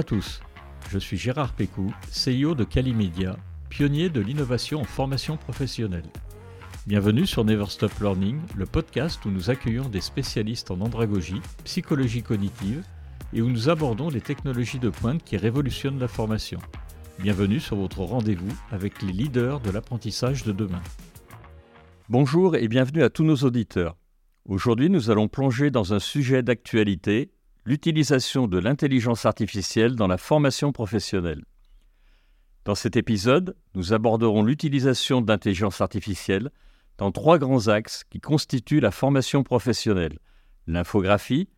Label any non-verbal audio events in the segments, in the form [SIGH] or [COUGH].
à tous, je suis Gérard Pécou, CEO de Calimedia, pionnier de l'innovation en formation professionnelle. Bienvenue sur Never Stop Learning, le podcast où nous accueillons des spécialistes en andragogie, psychologie cognitive et où nous abordons les technologies de pointe qui révolutionnent la formation. Bienvenue sur votre rendez-vous avec les leaders de l'apprentissage de demain. Bonjour et bienvenue à tous nos auditeurs. Aujourd'hui, nous allons plonger dans un sujet d'actualité, l'utilisation de l'intelligence artificielle dans la formation professionnelle. Dans cet épisode, nous aborderons l'utilisation de l'intelligence artificielle dans trois grands axes qui constituent la formation professionnelle, l'infographie,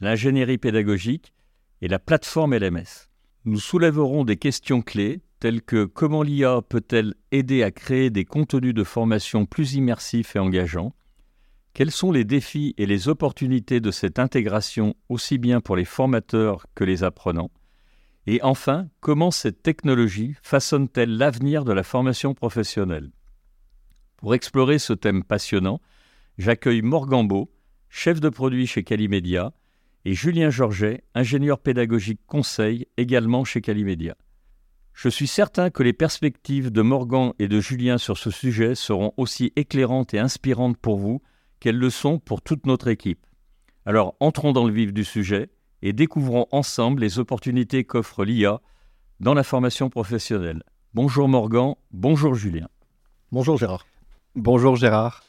l'ingénierie pédagogique et la plateforme LMS. Nous soulèverons des questions clés telles que comment l'IA peut-elle aider à créer des contenus de formation plus immersifs et engageants, quels sont les défis et les opportunités de cette intégration aussi bien pour les formateurs que les apprenants? Et enfin, comment cette technologie façonne-t-elle l'avenir de la formation professionnelle? Pour explorer ce thème passionnant, j'accueille Morgan Beau, chef de produit chez Calimedia, et Julien Georget, ingénieur pédagogique conseil également chez Calimedia. Je suis certain que les perspectives de Morgan et de Julien sur ce sujet seront aussi éclairantes et inspirantes pour vous quelles leçons pour toute notre équipe. Alors entrons dans le vif du sujet et découvrons ensemble les opportunités qu'offre l'IA dans la formation professionnelle. Bonjour Morgan, bonjour Julien. Bonjour Gérard. Bonjour Gérard.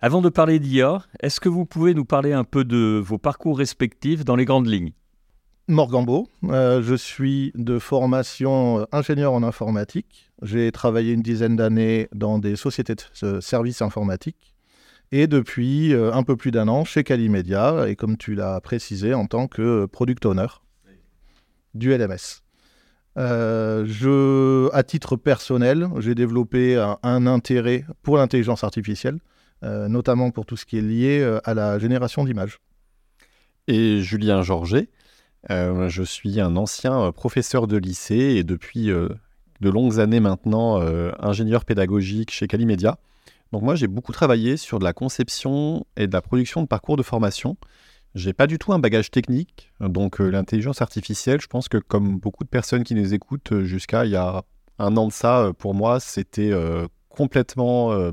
Avant de parler d'IA, est-ce que vous pouvez nous parler un peu de vos parcours respectifs dans les grandes lignes? Morgan Beau, euh, je suis de formation euh, ingénieur en informatique. J'ai travaillé une dizaine d'années dans des sociétés de services informatiques et depuis euh, un peu plus d'un an chez Calimedia, et comme tu l'as précisé, en tant que product owner du LMS. Euh, je, à titre personnel, j'ai développé un, intérêt pour l'intelligence artificielle, euh, notamment pour tout ce qui est lié à la génération d'images. Et Julien Georget, je suis un ancien professeur de lycée et depuis de longues années maintenant ingénieur pédagogique chez Calimedia. Donc moi, j'ai beaucoup travaillé sur de la conception et de la production de parcours de formation. J'ai pas du tout un bagage technique, donc euh, l'intelligence artificielle, je pense que comme beaucoup de personnes qui nous écoutent euh, jusqu'à il y a un an de ça, euh, pour moi, c'était complètement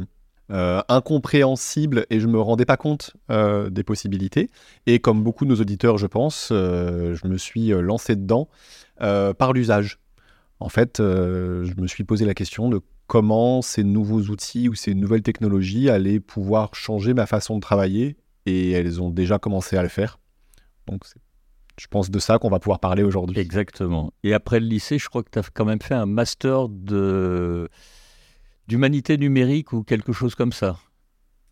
incompréhensible et je me rendais pas compte des possibilités. Et comme beaucoup de nos auditeurs, je pense, je me suis lancé dedans par l'usage. En fait, je me suis posé la question de comment ces nouveaux outils ou ces nouvelles technologies allaient pouvoir changer ma façon de travailler et elles ont déjà commencé à le faire. Donc je pense de ça qu'on va pouvoir parler aujourd'hui. Exactement. Et après le lycée, je crois que tu as quand même fait un master de d'humanité numérique ou quelque chose comme ça.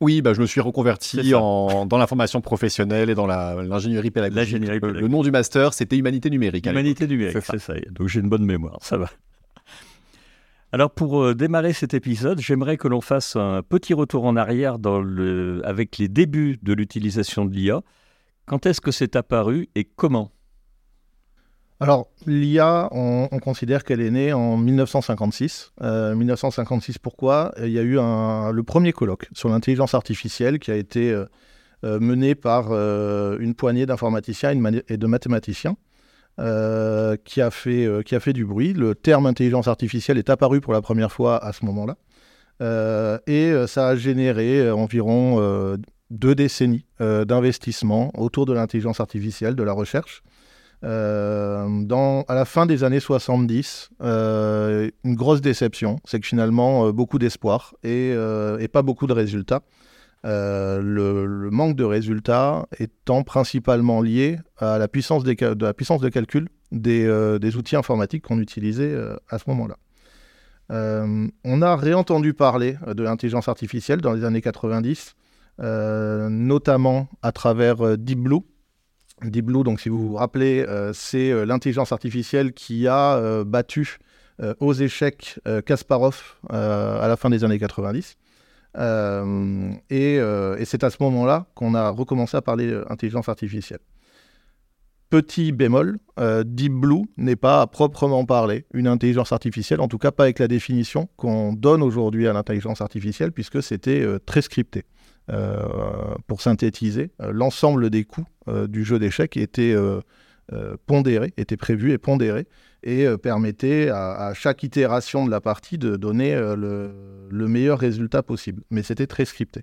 Oui, bah, je me suis reconverti en, dans la formation professionnelle et dans l'ingénierie pédagogique. pédagogique. Le, nom du master, c'était Humanité numérique. Humanité numérique, c'est ça. Donc j'ai une bonne mémoire, ça va. Alors pour euh, démarrer cet épisode, j'aimerais que l'on fasse un petit retour en arrière avec les débuts de l'utilisation de l'IA. Quand est-ce que c'est apparu et comment? Alors, l'IA, on, considère qu'elle est née en 1956. 1956, euh, pourquoi? Il y a eu le premier colloque sur l'intelligence artificielle qui a été euh, mené par une poignée d'informaticiens et de mathématiciens. Euh, qui, a fait, euh, qui a fait du bruit. Le terme intelligence artificielle est apparu pour la première fois à ce moment-là. Euh, et ça a généré environ deux décennies d'investissement autour de l'intelligence artificielle, de la recherche. à la fin des années 70, une grosse déception, c'est que finalement, beaucoup d'espoir et, pas beaucoup de résultats. Euh, le, manque de résultats étant principalement lié à la puissance, de, la puissance de calcul des, euh, outils informatiques qu'on utilisait euh, à ce moment-là. on a réentendu parler de l'intelligence artificielle dans les années 90, notamment à travers Deep Blue. Deep Blue, donc si vous vous rappelez, c'est l'intelligence artificielle qui a battu aux échecs Kasparov à la fin des années 90. Euh, euh, et, c'est à ce moment-là qu'on a recommencé à parler d'intelligence artificielle. Petit bémol, euh, Deep Blue n'est pas à proprement parler une intelligence artificielle, en tout cas pas avec la définition qu'on donne aujourd'hui à l'intelligence artificielle, puisque c'était très scripté. pour synthétiser, l'ensemble des coûts du jeu d'échecs était pondéré, était prévu et pondéré, et permettait à, chaque itération de la partie de donner le, meilleur résultat possible. Mais c'était très scripté.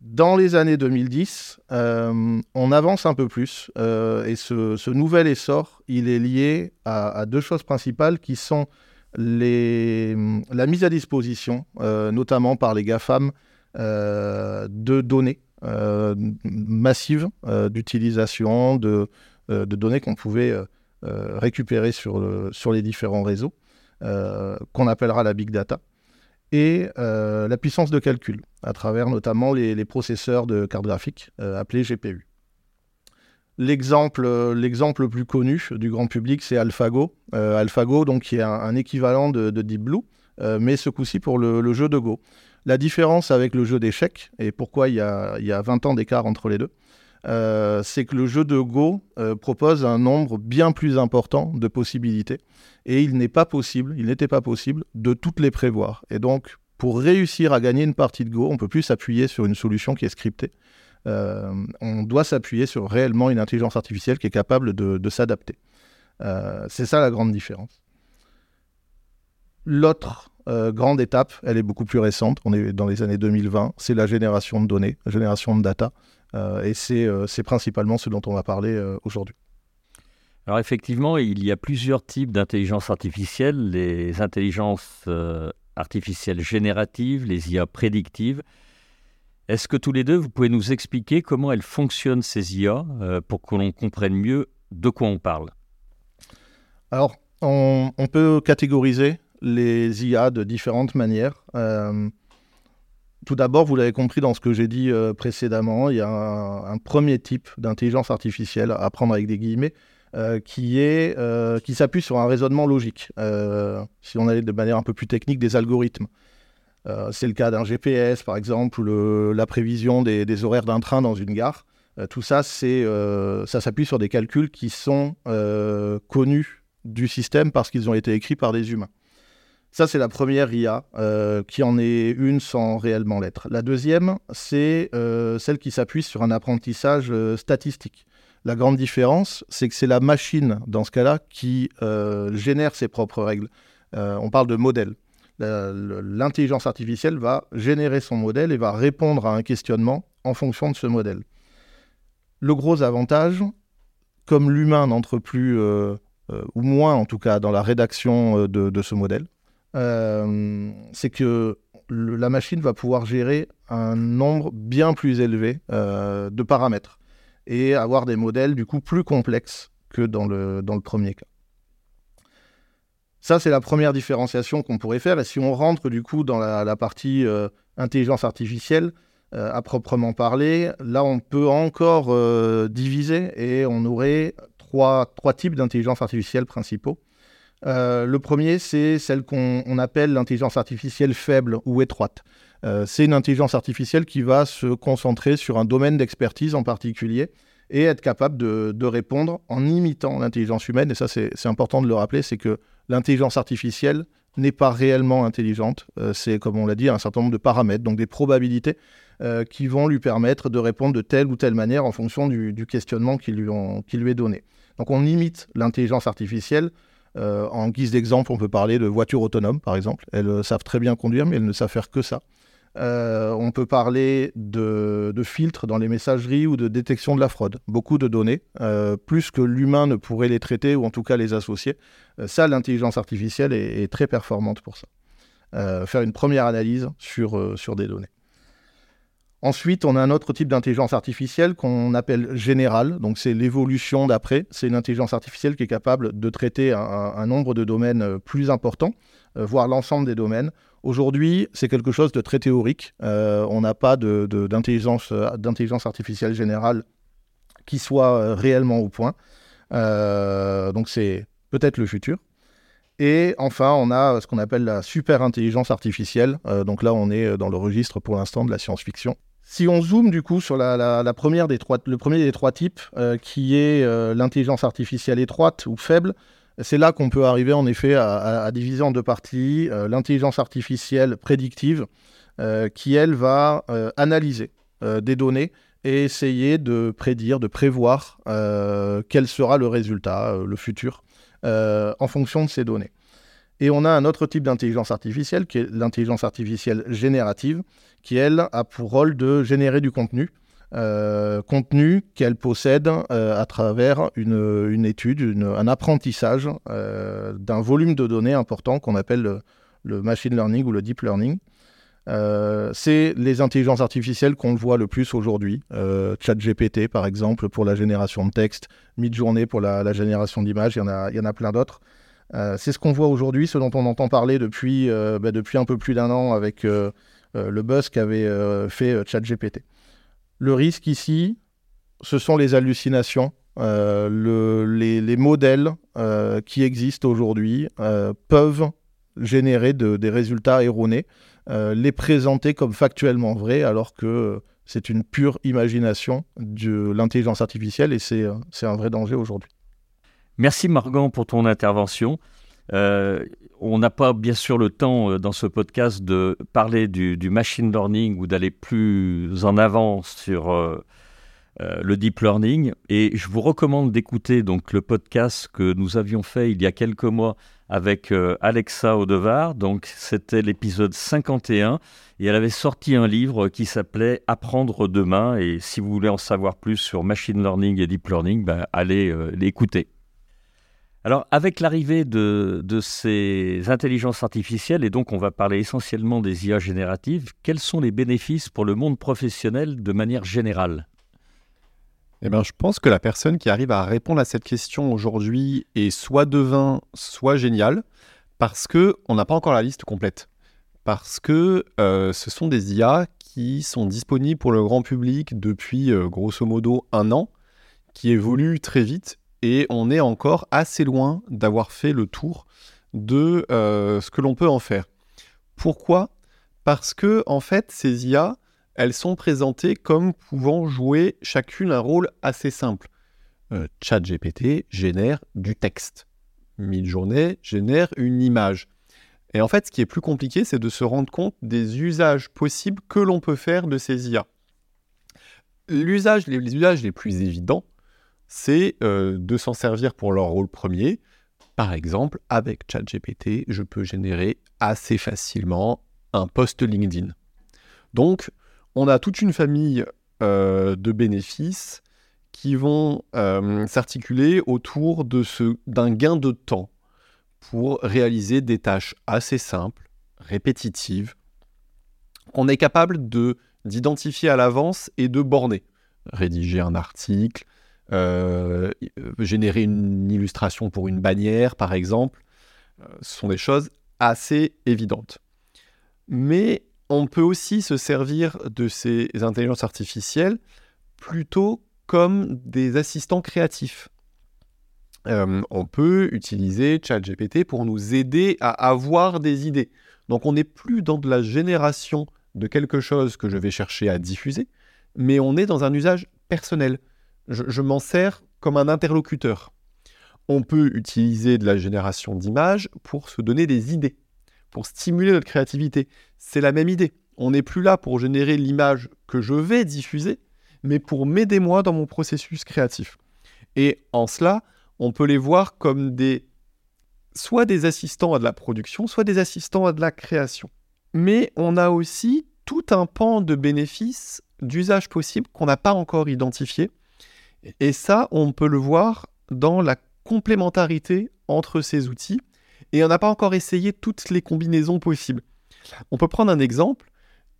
Dans les années 2010, on avance un peu plus et ce, nouvel essor, il est lié à, deux choses principales qui sont les, la mise à disposition, notamment par les GAFAM, de données euh, massive euh, d'utilisation de, euh, de, données qu'on pouvait récupérer sur, les différents réseaux, qu'on appellera la big data et la puissance de calcul, à travers notamment les, processeurs de cartes graphiques appelés GPU. L'exemple, le plus connu du grand public, c'est AlphaGo. AlphaGo, donc, qui est un, équivalent de, Deep Blue, mais ce coup-ci pour le, jeu de Go. La différence avec le jeu d'échecs, et pourquoi il y a, il 20 ans d'écart entre les deux, euh, c'est que le jeu de Go euh, propose un nombre bien plus important de possibilités. Et il n'est pas possible, il n'était pas possible de toutes les prévoir. Et donc, pour réussir à gagner une partie de Go, on ne peut plus s'appuyer sur une solution qui est scriptée. Euh, on doit s'appuyer sur réellement une intelligence artificielle qui est capable de s'adapter. c'est ça la grande différence. L'autre grande étape, elle est beaucoup plus récente, on est dans les années 2020, c'est la génération de données, la génération de data, et euh, c'est principalement ce dont on va parler aujourd'hui. Alors effectivement, il y a plusieurs types d'intelligence artificielle, les intelligences artificielles génératives, les IA prédictives. Est-ce que tous les deux, vous pouvez nous expliquer comment elles fonctionnent ces IA pour que l'on comprenne mieux de quoi on parle? Alors, on, on peut catégoriser les IA de différentes manières. Euh, tout d'abord, vous l'avez compris dans ce que j'ai dit euh, précédemment, il y a un, premier type d'intelligence artificielle, à prendre avec des guillemets, euh, qui, est, qui s'appuie sur un raisonnement logique. si on allait de manière un peu plus technique, des algorithmes. c'est le cas d'un GPS, par exemple, ou la prévision des, des horaires d'un train dans une gare. tout ça, c'est, ça s'appuie sur des calculs qui sont connus du système parce qu'ils ont été écrits par des humains. Ça, c'est la première IA euh, qui en est une sans réellement l'être. La deuxième, c'est euh, celle qui s'appuie sur un apprentissage euh, statistique. La grande différence, c'est que c'est la machine, dans ce cas-là, qui génère ses propres règles. on parle de modèle. L'intelligence artificielle va générer son modèle et va répondre à un questionnement en fonction de ce modèle. Le gros avantage, comme l'humain n'entre plus, ou moins en tout cas, dans la rédaction de ce modèle, c'est que la machine va pouvoir gérer un nombre bien plus élevé euh, de paramètres et avoir des modèles du coup plus complexes que dans le, dans le premier cas. Ça, c'est la première différenciation qu'on pourrait faire. Et si on rentre du coup dans la, partie euh, intelligence artificielle, à proprement parler, là, on peut encore diviser et on aurait trois, trois types d'intelligence artificielle principaux. Euh, le premier, c'est celle qu'on appelle l'intelligence artificielle faible ou étroite. Euh, c'est une intelligence artificielle qui va se concentrer sur un domaine d'expertise en particulier et être capable de, répondre en imitant l'intelligence humaine. Et ça, c'est important de le rappeler, c'est que l'intelligence artificielle n'est pas réellement intelligente. Euh, c'est, comme on l'a dit, un certain nombre de paramètres, donc des probabilités qui vont lui permettre de répondre de telle ou telle manière en fonction du, questionnement qui lui, qui lui est donné. Donc on imite l'intelligence artificielle euh, en guise d'exemple, on peut parler de voitures autonomes, par exemple. Elles euh, savent très bien conduire, mais elles ne savent faire que ça. Euh, on peut parler de, filtres dans les messageries ou de détection de la fraude. Beaucoup de données, plus que l'humain ne pourrait les traiter ou en tout cas les associer. ça, l'intelligence artificielle est, très performante pour ça. faire une première analyse sur des données. Ensuite, on a un autre type d'intelligence artificielle qu'on appelle générale. Donc, c'est l'évolution d'après. C'est une intelligence artificielle qui est capable de traiter un, nombre de domaines euh, plus importants, euh, voire l'ensemble des domaines. Aujourd'hui, c'est quelque chose de très théorique. Euh, on n'a pas d'intelligence artificielle générale qui soit réellement au point. donc, c'est peut-être le futur. Et enfin, on a ce qu'on appelle la super intelligence artificielle. donc là, on est dans le registre pour l'instant de la science-fiction. Si on zoome du coup sur le premier des trois types, euh, qui est euh, l'intelligence artificielle étroite ou faible, c'est là qu'on peut arriver en effet à, diviser en deux parties euh, l'intelligence artificielle prédictive, qui elle va analyser des données et essayer de prédire, de prévoir quel sera le résultat, le futur, en fonction de ces données. Et on a un autre type d'intelligence artificielle, qui est l'intelligence artificielle générative, qui, elle, a pour rôle de générer du contenu. Euh, contenu qu'elle possède euh, à travers une, étude, un apprentissage euh, d'un volume de données important qu'on appelle le, machine learning ou le deep learning. c'est les intelligences artificielles qu'on voit le plus aujourd'hui. ChatGPT, par exemple, pour la génération de texte, Midjourney pour la, génération d'images, il y en a plein d'autres. Euh, c'est ce qu'on voit aujourd'hui, ce dont on entend parler depuis, euh, bah, un peu plus d'un an avec euh, le buzz qu'avait fait ChatGPT. Le risque ici, ce sont les hallucinations. les, modèles qui existent aujourd'hui peuvent générer des résultats erronés, les présenter comme factuellement vrais alors que c'est une pure imagination de l'intelligence artificielle et c'est un vrai danger aujourd'hui. Merci Margan pour ton intervention. Euh, on n'a pas bien sûr le temps euh, dans ce podcast de parler du, machine learning ou d'aller plus en avant sur euh, le deep learning. Et je vous recommande d'écouter donc le podcast que nous avions fait il y a quelques mois avec Alexa Odevar. Donc c'était l'épisode 51 et elle avait sorti un livre qui s'appelait Apprendre demain. Et si vous voulez en savoir plus sur machine learning et deep learning, ben, allez l'écouter. Alors, avec l'arrivée de, ces intelligences artificielles, et donc on va parler essentiellement des IA génératives, quels sont les bénéfices pour le monde professionnel de manière générale? Eh bien, je pense que la personne qui arrive à répondre à cette question aujourd'hui est soit devin, soit géniale, parce que on n'a pas encore la liste complète. Parce que euh, ce sont des IA qui sont disponibles pour le grand public depuis euh, grosso modo un an, qui évoluent très vite et on est encore assez loin d'avoir fait le tour de euh, ce que l'on peut en faire. Pourquoi? Parce que en fait, ces IA, elles sont présentées comme pouvant jouer chacune un rôle assez simple. Euh, ChatGPT génère du texte. Midjourney génère une image. Et en fait, ce qui est plus compliqué, c'est de se rendre compte des usages possibles que l'on peut faire de ces IA. L'usage, les usages les plus évidents, c'est euh, de s'en servir pour leur rôle premier. Par exemple, avec ChatGPT, je peux générer assez facilement un post LinkedIn. Donc, on a toute une famille euh, de bénéfices qui vont euh, s'articuler autour d'un gain de temps pour réaliser des tâches assez simples, répétitives, qu'on est capable d'identifier à l'avance et de borner. Rédiger un article, générer une illustration pour une bannière, par exemple. Euh, ce sont des choses assez évidentes. Mais on peut aussi se servir de ces intelligences artificielles plutôt comme des assistants créatifs. Euh, on peut utiliser ChatGPT pour nous aider à avoir des idées. Donc on n'est plus dans de la génération de quelque chose que je vais chercher à diffuser, mais on est dans un usage personnel je, m'en sers comme un interlocuteur. On peut utiliser de la génération d'images pour se donner des idées, pour stimuler notre créativité. C'est la même idée. On n'est plus là pour générer l'image que je vais diffuser, mais pour m'aider moi dans mon processus créatif. Et en cela, on peut les voir comme des soit des assistants à de la production, soit des assistants à de la création. Mais on a aussi tout un pan de bénéfices, d'usages possibles qu'on n'a pas encore identifiés et ça, on peut le voir dans la complémentarité entre ces outils. Et on n'a pas encore essayé toutes les combinaisons possibles. On peut prendre un exemple.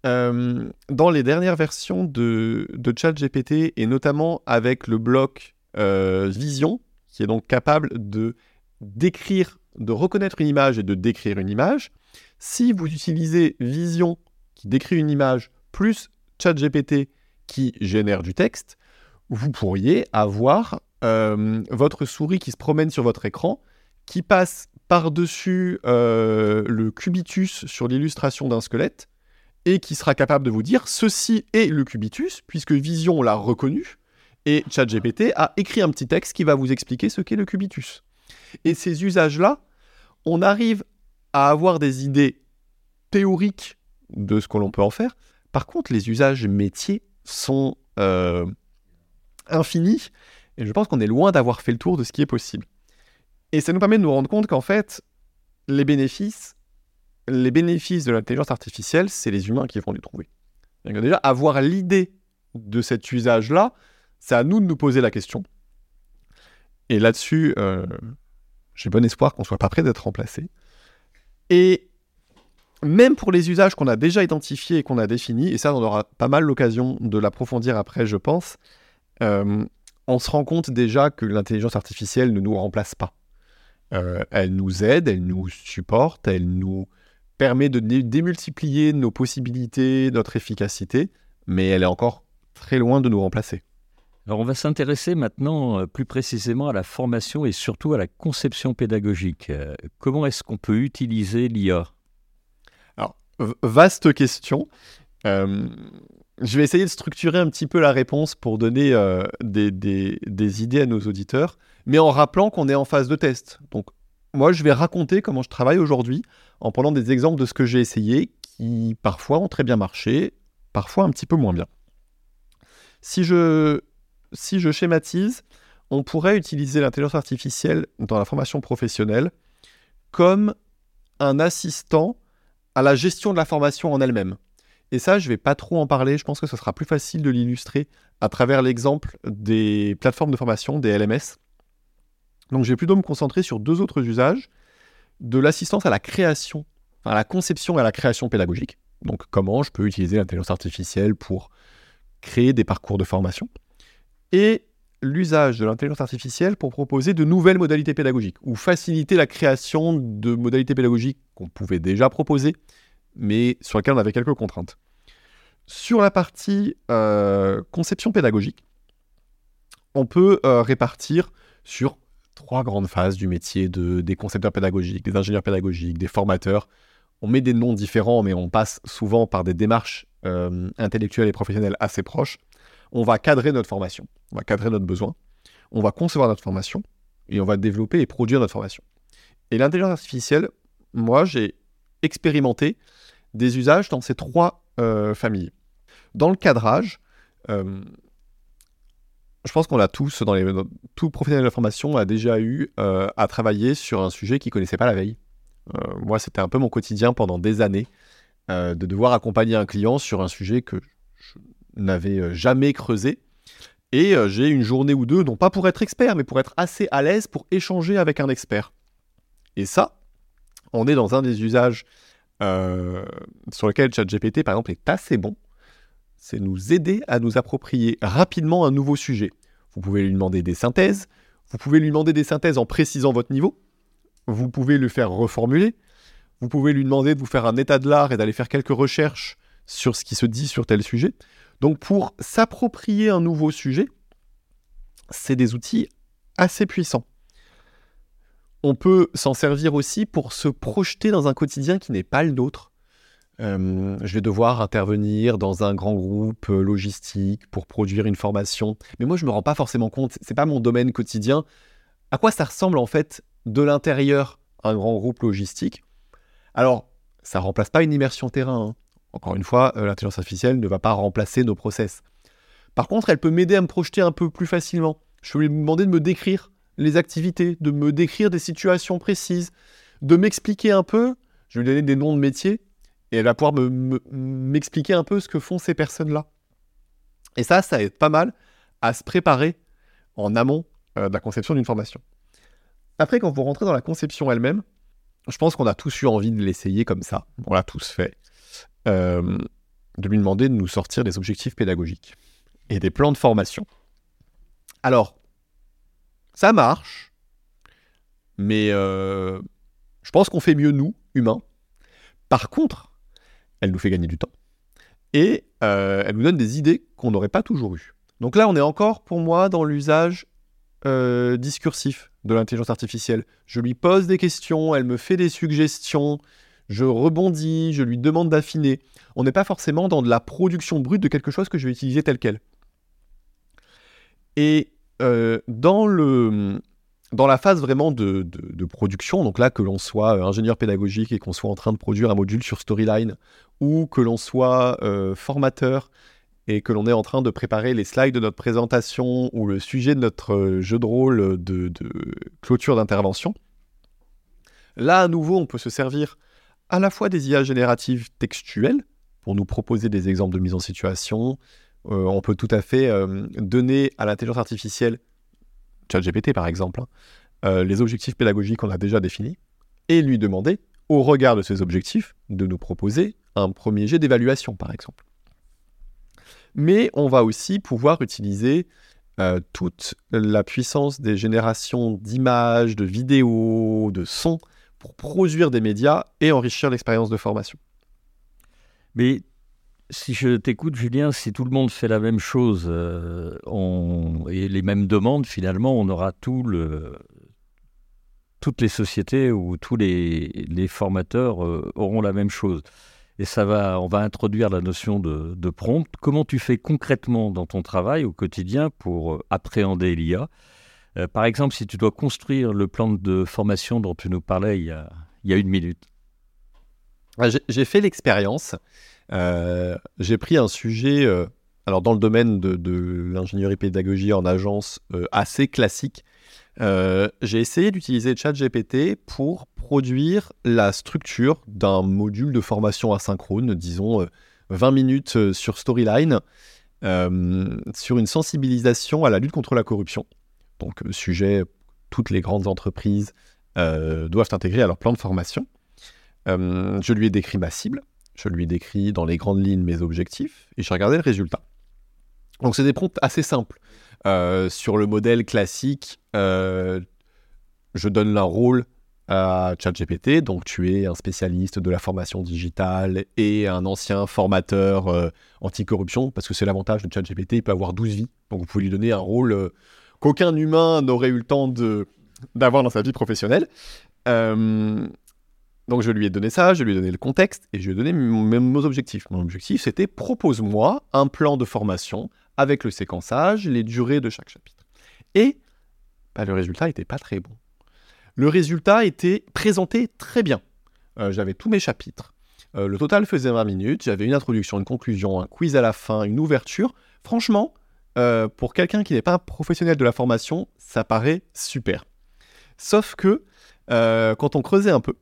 Euh, dans les dernières versions de, ChatGPT, et notamment avec le bloc euh, Vision, qui est donc capable de décrire, de reconnaître une image et de décrire une image, si vous utilisez Vision qui décrit une image plus ChatGPT qui génère du texte, vous pourriez avoir euh, votre souris qui se promène sur votre écran, qui passe par-dessus euh, le cubitus sur l'illustration d'un squelette, et qui sera capable de vous dire ceci est le cubitus, puisque Vision l'a reconnu, et ChatGPT a écrit un petit texte qui va vous expliquer ce qu'est le cubitus. Et ces usages-là, on arrive à avoir des idées théoriques de ce que l'on peut en faire. Par contre, les usages métiers sont euh, infini, et je pense qu'on est loin d'avoir fait le tour de ce qui est possible. Et ça nous permet de nous rendre compte qu'en fait, les bénéfices, les bénéfices de l'intelligence artificielle, c'est les humains qui vont les trouver. Déjà, avoir l'idée de cet usage-là, c'est à nous de nous poser la question. Et là-dessus, euh, j'ai bon espoir qu'on soit pas prêt d'être remplacé. Et même pour les usages qu'on a déjà identifiés et qu'on a définis, et ça, on aura pas mal l'occasion de l'approfondir après, je pense, euh, on se rend compte déjà que l'intelligence artificielle ne nous remplace pas. Euh, elle nous aide, elle nous supporte, elle nous permet de démultiplier nos possibilités, notre efficacité, mais elle est encore très loin de nous remplacer. Alors on va s'intéresser maintenant euh, plus précisément à la formation et surtout à la conception pédagogique. Euh, comment est-ce qu'on peut utiliser l'IA Alors, vaste question. Euh, je vais essayer de structurer un petit peu la réponse pour donner des, des, idées à nos auditeurs, mais en rappelant qu'on est en phase de test. Donc, moi, je vais raconter comment je travaille aujourd'hui en prenant des exemples de ce que j'ai essayé qui parfois ont très bien marché, parfois un petit peu moins bien. Si je si je schématise, on pourrait utiliser l'intelligence artificielle dans la formation professionnelle comme un assistant à la gestion de la formation en elle-même. Et ça, je ne vais pas trop en parler, je pense que ce sera plus facile de l'illustrer à travers l'exemple des plateformes de formation, des LMS. Donc je vais plutôt me concentrer sur deux autres usages, de l'assistance à la création, à la conception et à la création pédagogique. Donc comment je peux utiliser l'intelligence artificielle pour créer des parcours de formation et l'usage de l'intelligence artificielle pour proposer de nouvelles modalités pédagogiques ou faciliter la création de modalités pédagogiques qu'on pouvait déjà proposer, mais sur lesquelles on avait quelques contraintes. Sur la partie euh, conception pédagogique, on peut euh, répartir sur trois grandes phases du métier de, des concepteurs pédagogiques, des ingénieurs pédagogiques, des formateurs. On met des noms différents, mais on passe souvent par des démarches euh, intellectuelles et professionnelles assez proches on va cadrer notre formation, on va cadrer notre besoin, on va concevoir notre formation et on va développer et produire notre formation. Et l'intelligence artificielle, moi, j'ai expérimenté des usages dans ces trois euh, familles. Dans le cadrage, euh, je pense qu'on l'a tous, dans les, tout professionnel de la formation a déjà eu euh, à travailler sur un sujet qu'il ne connaissait pas la veille. moi, c'était un peu mon quotidien pendant des années, de devoir accompagner un client sur un sujet que n'avais euh, jamais creusé. Et j'ai une journée ou deux, non pas pour être expert, mais pour être assez à l'aise pour échanger avec un expert. Et ça, on est dans un des usages euh, sur lequel ChatGPT, par exemple, est assez bon. C'est nous aider à nous approprier rapidement un nouveau sujet. Vous pouvez lui demander des synthèses. Vous pouvez lui demander des synthèses en précisant votre niveau. Vous pouvez le faire reformuler. Vous pouvez lui demander de vous faire un état de l'art et d'aller faire quelques recherches sur ce qui se dit sur tel sujet. Donc pour s'approprier un nouveau sujet, c'est des outils assez puissants. On peut s'en servir aussi pour se projeter dans un quotidien qui n'est pas le nôtre. Euh, je vais devoir intervenir dans un grand groupe euh, logistique pour produire une formation. Mais moi, je ne me rends pas forcément compte, ce n'est pas mon domaine quotidien. À quoi ça ressemble en fait de l'intérieur un grand groupe logistique? Alors, ça ne remplace pas une immersion terrain. Hein. Encore une fois, euh, l'intelligence artificielle ne va pas remplacer nos process. Par contre, elle peut m'aider à me projeter un peu plus facilement. Je peux lui demander de me décrire les activités, de me décrire des situations précises, de m'expliquer un peu. Je vais lui donner des noms de métiers et elle va pouvoir m'expliquer un peu ce que font ces personnes-là. Et ça, ça aide pas mal à se préparer en amont euh, de la conception d'une formation. Après, quand vous rentrez dans la conception elle-même, je pense qu'on a tous eu envie de l'essayer comme ça. On l'a tous fait. Euh, de lui demander de nous sortir des objectifs pédagogiques et des plans de formation. Alors, ça marche, mais euh, je pense qu'on fait mieux, nous, humains. Par contre, elle nous fait gagner du temps. Et euh, elle nous donne des idées qu'on n'aurait pas toujours eues. Donc là, on est encore, pour moi, dans l'usage discursif de l'intelligence artificielle. Je lui pose des questions, elle me fait des suggestions, je rebondis, je lui demande d'affiner. On n'est pas forcément dans de la production brute de quelque chose que je vais utiliser tel quel. Et euh, dans, la phase vraiment de, production, donc là que l'on soit euh, ingénieur pédagogique et qu'on soit en train de produire un module sur Storyline, ou que l'on soit euh, formateur et que l'on est en train de préparer les slides de notre présentation ou le sujet de notre jeu de rôle de clôture d'intervention, là à nouveau on peut se servir à la fois des IA génératives textuelles pour nous proposer des exemples de mise en situation. Euh, on peut tout à fait euh, donner à l'intelligence artificielle, ChatGPT par exemple, hein, euh, les objectifs pédagogiques qu'on a déjà définis et lui demander, au regard de ces objectifs, de nous proposer un premier jet d'évaluation par exemple. Mais on va aussi pouvoir utiliser toute la puissance des générations d'images, de vidéos, de sons pour produire des médias et enrichir l'expérience de formation. Mais si je t'écoute, Julien, si tout le monde fait la même chose euh, et les mêmes demandes, finalement, on aura tout le, toutes les sociétés ou tous les, formateurs euh, auront la même chose. Et ça va, on va introduire la notion de, de, prompt. Comment tu fais concrètement dans ton travail au quotidien pour euh, appréhender l'IA par exemple, si tu dois construire le plan de formation dont tu nous parlais il y a, il y a une minute. Ah, j'ai fait l'expérience. Euh, j'ai pris un sujet, euh, alors dans le domaine de, l'ingénierie pédagogie en agence assez classique. j'ai essayé d'utiliser ChatGPT pour produire la structure d'un module de formation asynchrone, disons 20 minutes sur Storyline, sur une sensibilisation à la lutte contre la corruption. Donc, euh, sujet, toutes les grandes entreprises euh, doivent intégrer à leur plan de formation. Euh, je lui ai décrit ma cible, je lui ai décrit dans les grandes lignes mes objectifs, et j'ai regardé le résultat. Donc, c'est des prompts assez simples. sur le modèle classique, je donne un rôle à ChatGPT, donc tu es un spécialiste de la formation digitale et un ancien formateur anticorruption, parce que c'est l'avantage de ChatGPT, il peut avoir 12 vies, donc vous pouvez lui donner un rôle qu'aucun humain n'aurait eu le temps d'avoir dans sa vie professionnelle. Euh, donc je lui ai donné ça, je lui ai donné le contexte et je lui ai donné mes, objectifs. Mon objectif, c'était propose-moi un plan de formation avec le séquençage, les durées de chaque chapitre. Et bah, le résultat n'était pas très bon. Le résultat était présenté très bien. Euh, j'avais tous mes chapitres. Euh, le total faisait 20 minutes. J'avais une introduction, une conclusion, un quiz à la fin, une ouverture. Franchement, euh, pour quelqu'un qui n'est pas un professionnel de la formation, ça paraît super. Sauf que quand on creusait un peu,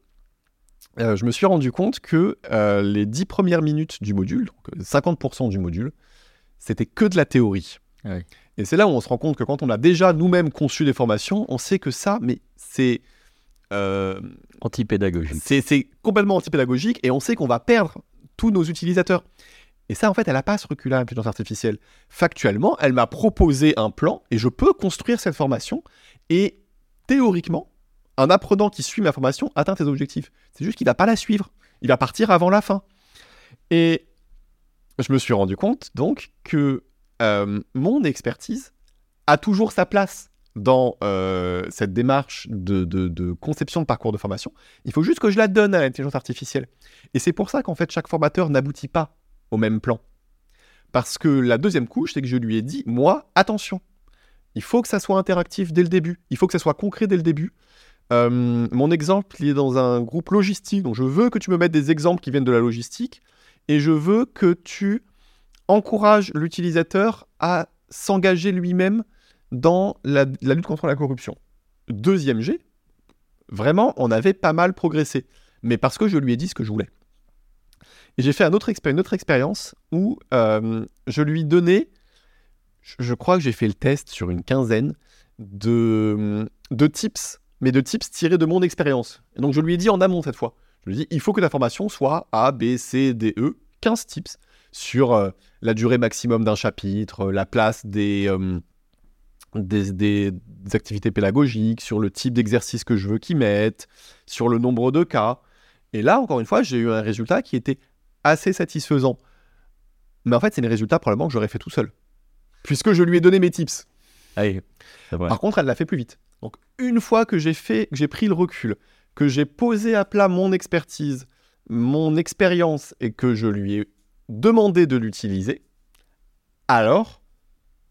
euh, je me suis rendu compte que les 10 premières minutes du module, donc 50% du module, c'était que de la théorie. Ah Et c'est là où on se rend compte que quand on a déjà nous-mêmes conçu des formations, on sait que ça, mais c'est... Antipédagogique. C'est complètement antipédagogique et on sait qu'on va perdre tous nos utilisateurs. Et ça, en fait, elle n'a pas ce recul-là, l'intelligence artificielle. Factuellement, elle m'a proposé un plan et je peux construire cette formation. Et théoriquement, un apprenant qui suit ma formation atteint ses objectifs. C'est juste qu'il ne va pas la suivre. Il va partir avant la fin. Et je me suis rendu compte, donc, que euh, mon expertise a toujours sa place dans euh, cette démarche de, de, conception de parcours de formation. Il faut juste que je la donne à l'intelligence artificielle. Et c'est pour ça qu'en fait, chaque formateur n'aboutit pas au même plan. Parce que la deuxième couche, c'est que je lui ai dit, moi, attention, il faut que ça soit interactif dès le début, il faut que ça soit concret dès le début. Euh, mon exemple, il est dans un groupe logistique, donc je veux que tu me mettes des exemples qui viennent de la logistique, et je veux que tu encourages l'utilisateur à s'engager lui-même dans la, lutte contre la corruption. Deuxième G, vraiment, on avait pas mal progressé, mais parce que je lui ai dit ce que je voulais. J'ai fait une autre expérience où euh, je lui donnais, je, crois que j'ai fait le test sur une quinzaine de, de tips, mais de tips tirés de mon expérience. Et donc je lui ai dit en amont cette fois, je lui ai dit, il faut que ta formation soit A, B, C, D, E, 15 tips sur euh, la durée maximum d'un chapitre, la place euh, des, des, activités pédagogiques, sur le type d'exercice que je veux qu'ils mettent, sur le nombre de cas. Et là, encore une fois, j'ai eu un résultat qui était assez satisfaisant. Mais en fait, c'est les résultats probablement que j'aurais fait tout seul. Puisque je lui ai donné mes tips. Par contre, elle l'a fait plus vite. Donc, une fois que j'ai fait, que j'ai pris le recul, que j'ai posé à plat mon expertise, mon expérience et que je lui ai demandé de l'utiliser, alors,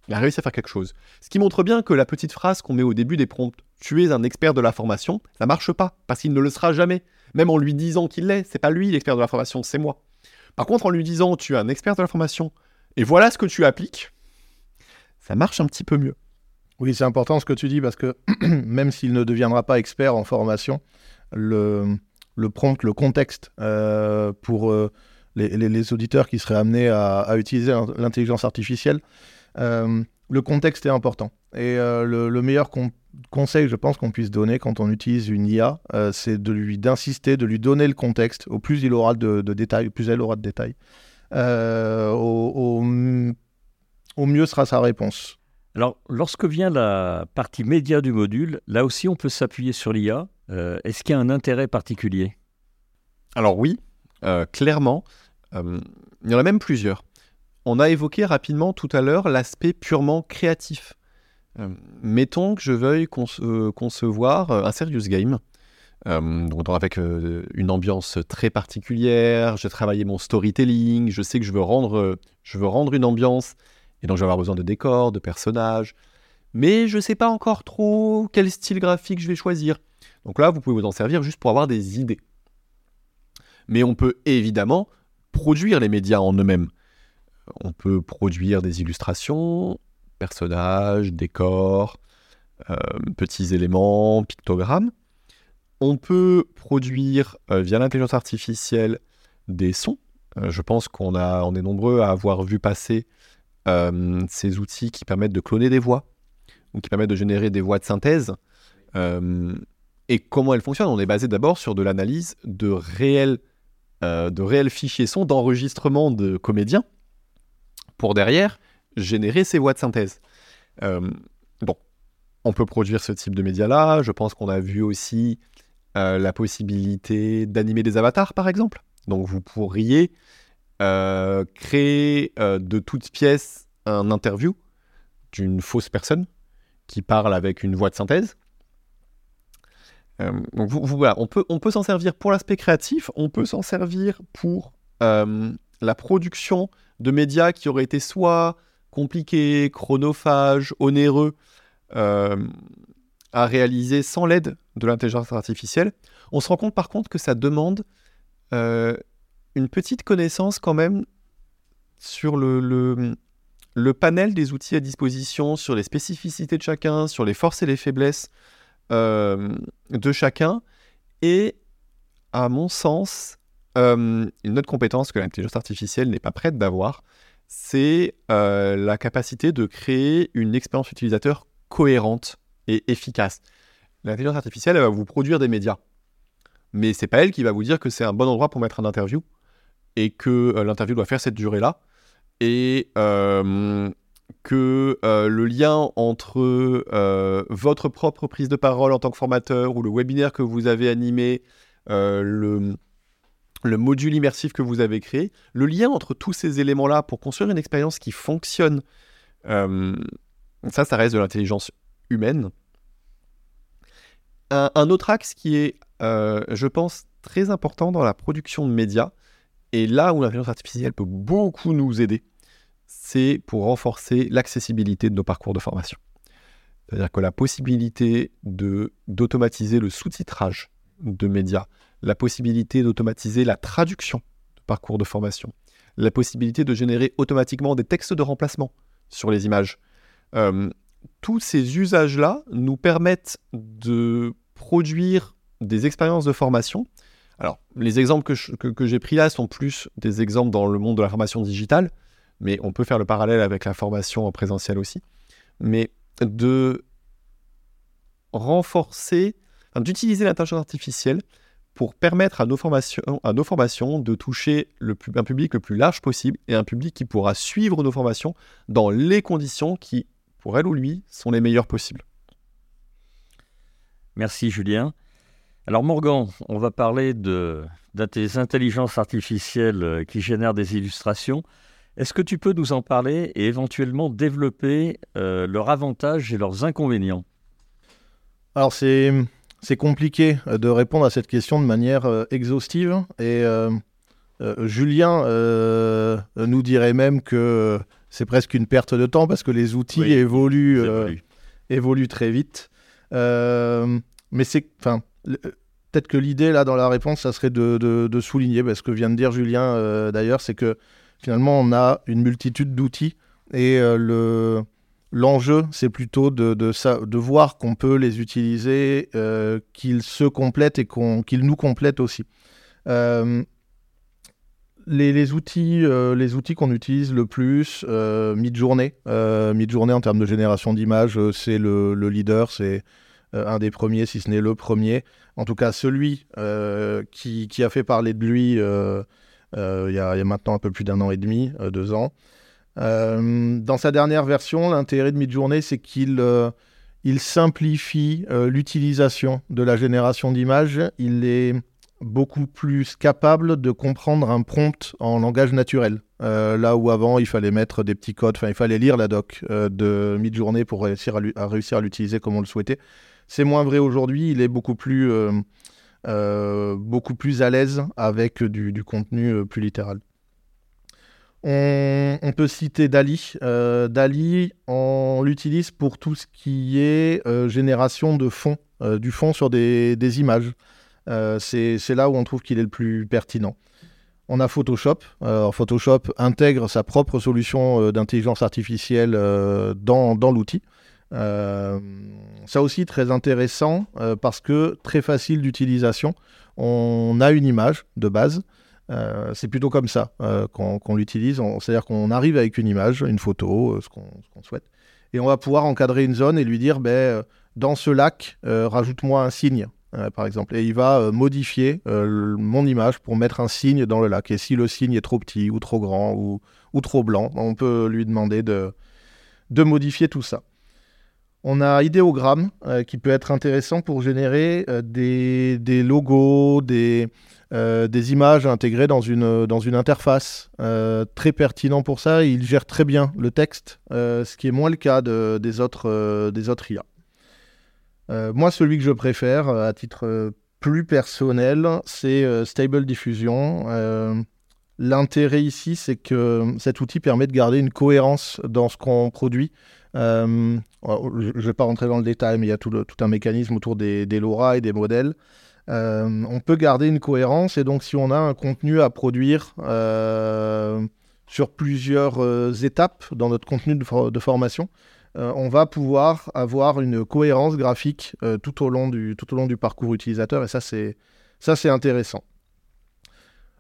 il a réussi à faire quelque chose. Ce qui montre bien que la petite phrase qu'on met au début des prompts, tu es un expert de la formation, ça marche pas, parce qu'il ne le sera jamais. Même en lui disant qu'il l'est, c'est pas lui l'expert de la formation, c'est moi. Par contre, en lui disant tu es un expert de la formation et voilà ce que tu appliques, ça marche un petit peu mieux. Oui, c'est important ce que tu dis parce que [CLEARS THROAT] même s'il ne deviendra pas expert en formation, le, le prompt, le contexte euh, pour euh, les, auditeurs qui seraient amenés à, utiliser l'intelligence artificielle, euh, le contexte est important. Et le, meilleur conseil, je pense, qu'on puisse donner quand on utilise une IA, c'est de lui d'insister, de lui donner le contexte. Au plus il aura de, détails, plus elle aura de détails, au, au mieux sera sa réponse. Alors, lorsque vient la partie média du module, là aussi on peut s'appuyer sur l'IA. Euh, est-ce qu'il y a un intérêt particulier? Alors oui, euh, clairement. Euh, il y en a même plusieurs. On a évoqué rapidement tout à l'heure l'aspect purement créatif. mettons que je veuille concevoir un serious game. donc avec une ambiance très particulière, j'ai travaillé mon storytelling, je sais que je veux rendre, je veux rendre une ambiance et donc, je vais avoir besoin de décors, de personnages. Mais je ne sais pas encore trop quel style graphique je vais choisir. Donc là, vous pouvez vous en servir juste pour avoir des idées. Mais on peut évidemment produire les médias en eux-mêmes. On peut produire des illustrations, personnages, décors, euh, petits éléments, pictogrammes. On peut produire euh, via l'intelligence artificielle des sons. Euh, je pense qu'on on est nombreux à avoir vu passer ces outils qui permettent de cloner des voix, ou qui permettent de générer des voix de synthèse. Euh, et comment elles fonctionnent On est basé d'abord sur de l'analyse de réels, euh, de réels fichiers son d'enregistrement de comédiens, pour derrière générer ces voix de synthèse. bon, on peut produire ce type de médias-là. Je pense qu'on a vu aussi la possibilité d'animer des avatars, par exemple. Donc vous pourriez euh, créer euh, de toutes pièces un interview d'une fausse personne qui parle avec une voix de synthèse. Euh, donc voilà, on peut, on peut s'en servir pour l'aspect créatif, on peut s'en servir pour la production de médias qui auraient été soit compliqués, chronophages, onéreux à réaliser sans l'aide de l'intelligence artificielle. On se rend compte par contre que ça demande une petite connaissance quand même sur le, panel des outils à disposition, sur les spécificités de chacun, sur les forces et les faiblesses euh, de chacun. Et à mon sens, euh, une autre compétence que l'intelligence artificielle n'est pas prête d'avoir, c'est euh, la capacité de créer une expérience utilisateur cohérente et efficace. L'intelligence artificielle elle va vous produire des médias, mais c'est pas elle qui va vous dire que c'est un bon endroit pour mettre un interview et que euh, l'interview doit faire cette durée-là, et euh, que euh, le lien entre votre propre prise de parole en tant que formateur ou le webinaire que vous avez animé, le, le module immersif que vous avez créé, le lien entre tous ces éléments-là pour construire une expérience qui fonctionne, ça, ça reste de l'intelligence humaine. Un, autre axe qui est, je pense, très important dans la production de médias, et là où l'intelligence artificielle peut beaucoup nous aider, c'est pour renforcer l'accessibilité de nos parcours de formation. C'est-à-dire que la possibilité d'automatiser le sous-titrage de médias, la possibilité d'automatiser la traduction de parcours de formation, la possibilité de générer automatiquement des textes de remplacement sur les images. Euh, tous ces usages-là nous permettent de produire des expériences de formation alors, les exemples que, j'ai pris là sont plus des exemples dans le monde de la formation digitale, mais on peut faire le parallèle avec la formation en présentiel aussi. Mais de renforcer, d'utiliser l'intelligence artificielle pour permettre à nos formations, à nos formations de toucher un public le plus large possible et un public qui pourra suivre nos formations dans les conditions qui, pour elle ou lui, sont les meilleures possibles. Merci Julien. Alors Morgan, on va parler de, des intelligences artificielles euh, qui génèrent des illustrations. Est-ce que tu peux nous en parler et éventuellement développer euh, leurs avantages et leurs inconvénients? Alors c'est, c'est compliqué euh, de répondre à cette question de manière exhaustive et Julien nous dirait même que c'est presque une perte de temps parce que les outils évoluent, évoluent très vite. mais c'est, enfin, Peut-être que l'idée, là, dans la réponse, ça serait de, souligner, parce ce que vient de dire Julien, euh, d'ailleurs, c'est que finalement, on a une multitude d'outils et le L'enjeu, c'est plutôt de, de, voir qu'on peut les utiliser, qu'ils se complètent et qu'ils nous complètent aussi. Les, outils, outils qu'on utilise le plus, Midjourney. Midjourney en termes de génération d'images, c'est le, leader, c'est un des premiers, si ce n'est le premier. En tout cas, celui qui, qui, a fait parler de lui il y, a maintenant un peu plus d'un an et demi, deux ans. Euh, dans sa dernière version, l'intérêt de Midjourney, c'est qu'il euh, il simplifie euh, l'utilisation de la génération d'images. Il est beaucoup plus capable de comprendre un prompt en langage naturel. là où avant, il fallait mettre des petits codes, enfin, il fallait lire la doc de Midjourney pour réussir à, réussir à l'utiliser comme on le souhaitait. C'est moins vrai aujourd'hui. Il est beaucoup plus, beaucoup plus à l'aise avec du contenu plus littéral. On, peut citer Dali. Euh, Dali, on l'utilise pour tout ce qui est euh, génération de fond, euh, du fond sur des, images. C'est là où on trouve qu'il est le plus pertinent. On a Photoshop. Photoshop intègre sa propre solution d'intelligence artificielle dans, dans l'outil. Ça aussi très intéressant parce que très facile d'utilisation. On a une image de base. Euh, c'est plutôt comme ça euh, qu'on l'utilise. C'est-à-dire qu'on arrive avec une image, une photo, euh, ce qu'on souhaite, et on va pouvoir encadrer une zone et lui dire, ben, dans ce lac, rajoute-moi un signe, par exemple. Et il va modifier mon image pour mettre un signe dans le lac. Et si le signe est trop petit ou trop grand ou, ou trop blanc, on peut lui demander de, de modifier tout ça. On a Ideogram qui peut être intéressant pour générer des, des, logos, des, euh, des images intégrées dans une, interface. Euh, très pertinent pour ça, il gère très bien le texte, euh, ce qui est moins le cas de, des, autres, des autres IA. moi, celui que je préfère, à titre plus personnel, c'est Stable Diffusion. L'intérêt ici, c'est que cet outil permet de garder une cohérence dans ce qu'on produit. Je ne vais pas rentrer dans le détail, mais il y a tout, un mécanisme autour des, LoRa et des modèles. Euh, on peut garder une cohérence et donc si on a un contenu à produire euh, sur plusieurs euh, étapes dans notre contenu de, formation, on va pouvoir avoir une cohérence graphique tout, au long du, tout au long du parcours utilisateur et ça c'est, ça, c'est intéressant.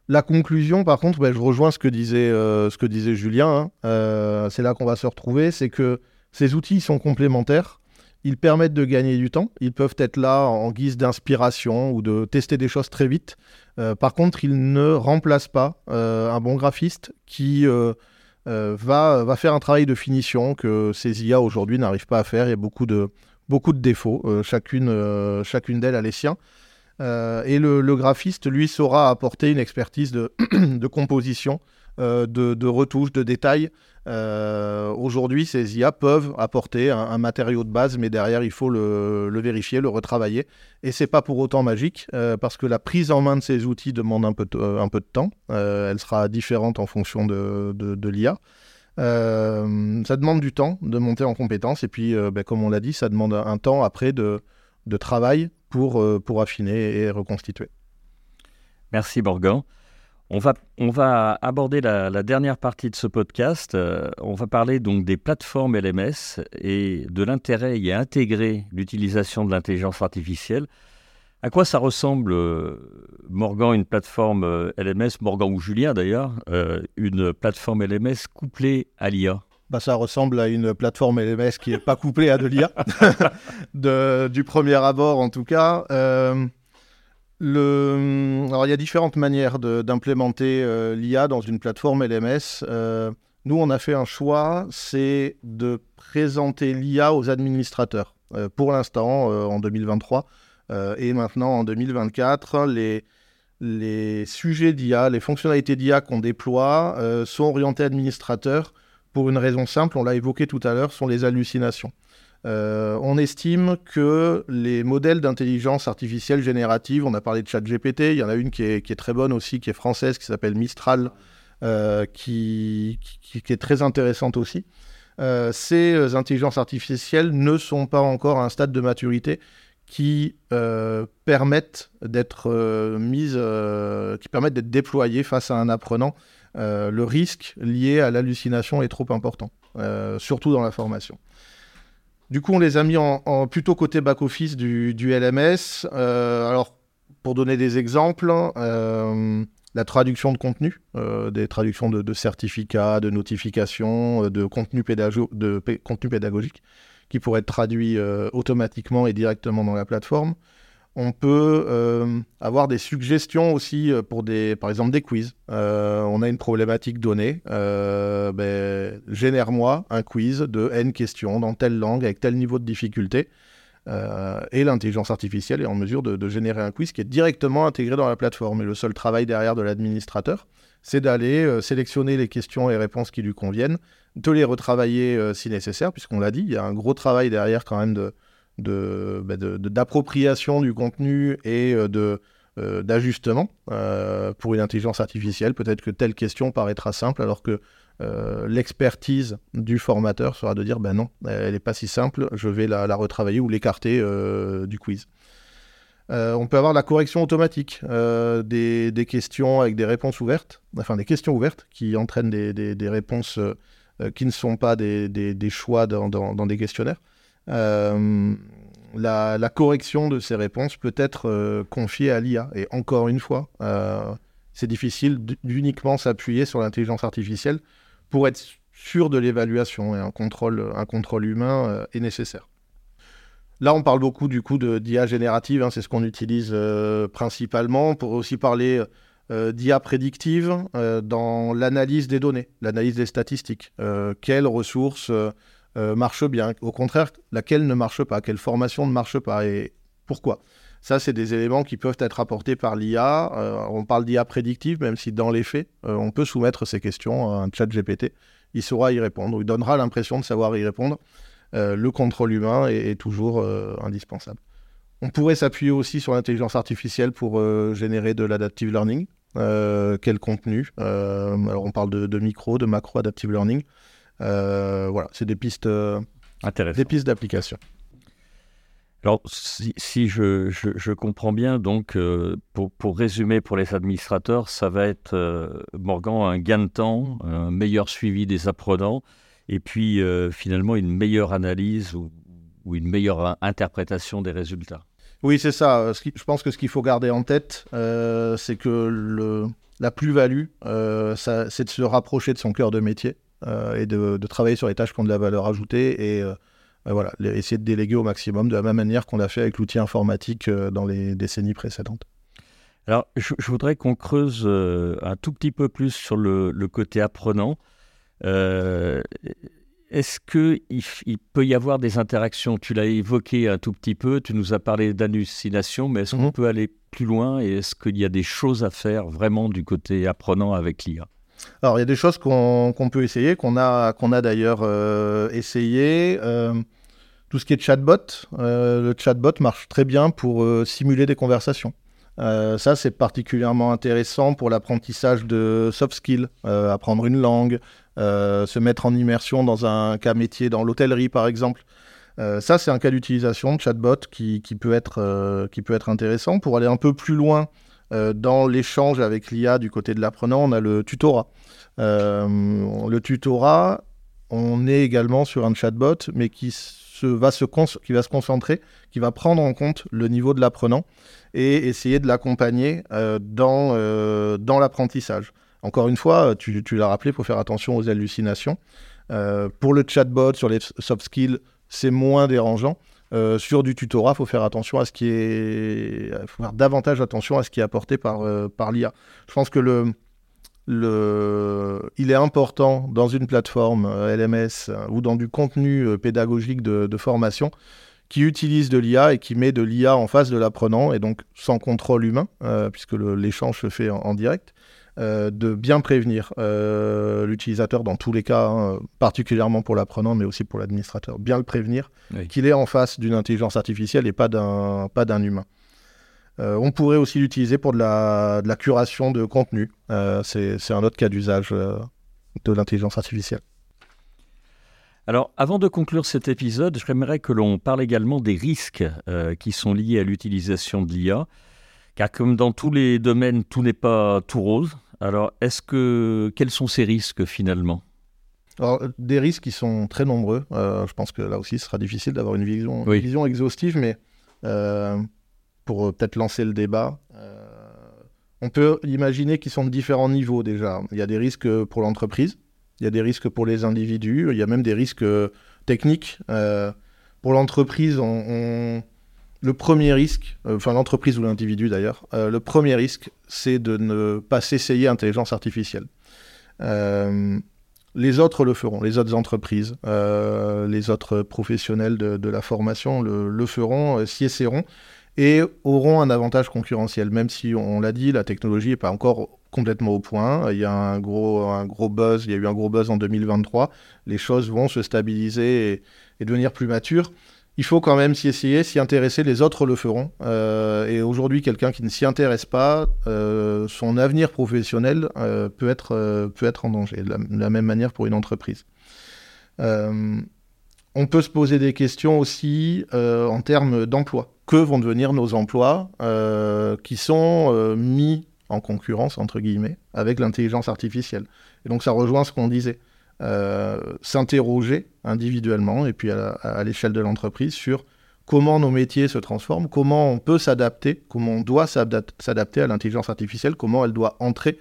La conclusion, par contre, ben, je rejoins ce que disait, ce que disait Julien, hein. c'est là qu'on va se retrouver, c'est que ces outils sont complémentaires. Ils permettent de gagner du temps. Ils peuvent être là en guise d'inspiration ou de tester des choses très vite. Euh, par contre, ils ne remplacent pas euh, un bon graphiste qui euh, va, faire un travail de finition que ces IA aujourd'hui n'arrivent pas à faire. Il y a beaucoup de, défauts. chacune d'elles a les siens. et le, graphiste, lui, saura apporter une expertise de [CLEARS THROAT] composition, de, de retouche, de détails euh, aujourd'hui, ces IA peuvent apporter un, matériau de base, mais derrière, il faut le, vérifier, le retravailler. Et c'est pas pour autant magique, euh, parce que la prise en main de ces outils demande un peu de, euh, temps. elle sera différente en fonction de, l'IA. ça demande du temps de monter en compétence, et puis, ben, comme on l'a dit, ça demande un temps après de, travail pour, pour affiner et reconstituer. Merci Borgan. On va, on va aborder la, dernière partie de ce podcast. Euh, on va parler donc des plateformes LMS et de l'intérêt à intégrer l'utilisation de l'intelligence artificielle. À quoi ça ressemble, euh, Morgan, une plateforme euh, LMS, Morgan ou Julien d'ailleurs, une plateforme LMS couplée à l'IA bah, ça ressemble à une plateforme LMS qui n'est pas couplée à de l'IA, [LAUGHS] du premier abord en tout cas. Le... Alors, il y a différentes manières d'implémenter euh, l'IA dans une plateforme LMS. Euh, nous, on a fait un choix, c'est de présenter l'IA aux administrateurs. Euh, pour l'instant, en 2023 et maintenant en 2024, les, les sujets d'IA, les fonctionnalités d'IA qu'on déploie sont orientés administrateurs pour une raison simple, on l'a évoqué tout à l'heure, sont les hallucinations. Euh, on estime que les modèles d'intelligence artificielle générative, on a parlé de ChatGPT, il y en a une qui est, très bonne aussi, qui est française, qui s'appelle Mistral, euh, qui, est très intéressante aussi. Euh, ces intelligences artificielles ne sont pas encore à un stade de maturité qui permettent d'être qui permettent d'être déployées face à un apprenant le risque lié à l'hallucination est trop important, surtout dans la formation. Du coup, on les a mis en, plutôt côté back-office du, LMS. alors, pour donner des exemples, la traduction de contenu, des traductions de, certificats, de notifications, de contenu, de contenu pédagogique qui pourrait être traduit euh, automatiquement et directement dans la plateforme. On peut euh, avoir des suggestions aussi euh, pour des, par exemple des quiz. on a une problématique donnée. Ben, génère-moi un quiz de N questions dans telle langue avec tel niveau de difficulté. et l'intelligence artificielle est en mesure de, de, générer un quiz qui est directement intégré dans la plateforme. Et le seul travail derrière de l'administrateur, c'est d'aller sélectionner les questions et réponses qui lui conviennent, de les retravailler euh, si nécessaire, puisqu'on l'a dit, il y a un gros travail derrière quand même de, bah, d'appropriation du contenu et euh, de, euh, d'ajustement pour une intelligence artificielle. Peut-être que telle question paraîtra simple alors que l'expertise du formateur sera de dire ben non, elle n'est pas si simple, je vais la, retravailler ou l'écarter du quiz. on peut avoir la correction automatique des, questions avec des réponses ouvertes, enfin des questions ouvertes qui entraînent des, des, réponses euh, qui ne sont pas des, choix dans, des questionnaires. Euh, la, correction de ces réponses peut être euh, confiée à l'IA. Et encore une fois, c'est difficile d'uniquement s'appuyer sur l'intelligence artificielle pour être sûr de l'évaluation et un contrôle, un contrôle humain est nécessaire. Là, on parle beaucoup du coup d'IA générative, hein, c'est ce qu'on utilise principalement. On pourrait aussi parler euh, d'IA prédictive euh, dans l'analyse des données, l'analyse des statistiques. Euh, quelles ressources marchent bien Au contraire, laquelle ne marche pas Quelle formation ne marche pas Et pourquoi ça, c'est des éléments qui peuvent être apportés par l'IA. on parle d'IA prédictive, même si dans les faits, on peut soumettre ces questions à un chat GPT. Il saura y répondre, il donnera l'impression de savoir y répondre. le contrôle humain est, toujours indispensable. On pourrait s'appuyer aussi sur l'intelligence artificielle pour générer de l'adaptive learning. Euh, quel contenu? Euh, alors on parle de, micro, de macro adaptive learning. Euh, voilà, c'est des pistes, des pistes d'application. Alors, si, je, comprends bien, donc, pour, pour, résumer pour les administrateurs, ça va être, Morgan, un gain de temps, un meilleur suivi des apprenants, et puis finalement une meilleure analyse ou, une meilleure interprétation des résultats. Oui, c'est ça. Euh, je pense que ce qu'il faut garder en tête, euh, c'est que le, la plus-value, euh, c'est de se rapprocher de son cœur de métier et de, travailler sur les tâches qui ont de la valeur ajoutée et voilà, essayer de déléguer au maximum de la même manière qu'on l'a fait avec l'outil informatique dans les décennies précédentes. Alors, je, voudrais qu'on creuse un tout petit peu plus sur le, le côté apprenant. Est-ce qu'il il peut y avoir des interactions? Tu l'as évoqué un tout petit peu, tu nous as parlé d'hallucination, mais est-ce qu'on mhm. peut aller plus loin et est-ce qu'il y a des choses à faire vraiment du côté apprenant avec l'IA Alors, il y a des choses qu'on peut essayer, qu'on a, qu'on a d'ailleurs euh, essayé. Euh, tout ce qui est chatbot, euh, le chatbot marche très bien pour simuler des conversations. ça, c'est particulièrement intéressant pour l'apprentissage de soft skills, apprendre une langue, euh, se mettre en immersion dans un cas métier, dans l'hôtellerie par exemple. Euh, ça, c'est un cas d'utilisation de chatbot qui, peut être, euh, qui peut être intéressant. Pour aller un peu plus loin dans l'échange avec l'IA du côté de l'apprenant, on a le tutorat. le tutorat, on est également sur un chatbot, mais qui, va se concentrer, qui va prendre en compte le niveau de l'apprenant et essayer de l'accompagner dans, dans l'apprentissage. Encore une fois, tu, l'as rappelé, il faut faire attention aux hallucinations. Euh, pour le chatbot, sur les soft skills, c'est moins dérangeant. Euh, sur du tutorat, il faut faire attention à ce qui est, faut faire davantage attention à ce qui est apporté par, euh, par l'IA. Je pense que le, le, il est important dans une plateforme LMS ou dans du contenu pédagogique de, formation qui utilise de l'IA et qui met de l'IA en face de l'apprenant et donc sans contrôle humain, puisque l'échange se fait en direct. Euh, de bien prévenir euh, l'utilisateur dans tous les cas, hein, particulièrement pour l'apprenant, mais aussi pour l'administrateur, bien le prévenir qu'il est en face d'une intelligence artificielle et pas d'un pas d'un humain. Euh, on pourrait aussi l'utiliser pour de la, de la, curation de contenu. C'est un autre cas d'usage de l'intelligence artificielle. Alors, avant de conclure cet épisode, j'aimerais que l'on parle également des risques qui sont liés à l'utilisation de l'IA. Car comme dans tous les domaines, tout n'est pas tout rose. Alors, est-ce que quels sont ces risques finalement? Alors, des risques qui sont très nombreux. Euh, je pense que là aussi, ce sera difficile d'avoir une vision, une Oui. vision exhaustive, mais euh, pour euh, peut-être lancer le débat, euh, on peut imaginer qu'ils sont de différents niveaux déjà. Il y a des risques pour l'entreprise, il y a des risques pour les individus, il y a même des risques techniques. Pour l'entreprise, on, on- le premier risque, euh, enfin l'entreprise ou l'individu d'ailleurs, euh, le premier risque, c'est de ne pas s'essayer à l'intelligence artificielle. Euh, les autres le feront, les autres entreprises, les autres professionnels de, la formation le, feront, s'y essaieront et auront un avantage concurrentiel, même si on l'a dit, la technologie n'est pas encore complètement au point. Il y a un gros, un gros buzz, il y a eu un gros buzz en 2023. Les choses vont se stabiliser et, et devenir plus matures. Il faut quand même s'y essayer, s'y intéresser, les autres le feront. Euh, et aujourd'hui, quelqu'un qui ne s'y intéresse pas, euh, son avenir professionnel euh, peut, être, peut être en danger, de la, de la même manière pour une entreprise. On peut se poser des questions aussi en termes d'emploi. Que vont devenir nos emplois qui sont mis en concurrence, entre guillemets, avec l'intelligence artificielle? Et donc ça rejoint ce qu'on disait. Euh, S'interroger individuellement et puis à, l'échelle de l'entreprise sur comment nos métiers se transforment, comment on peut s'adapter, comment on doit s'adap- s'adapter à l'intelligence artificielle, comment elle doit entrer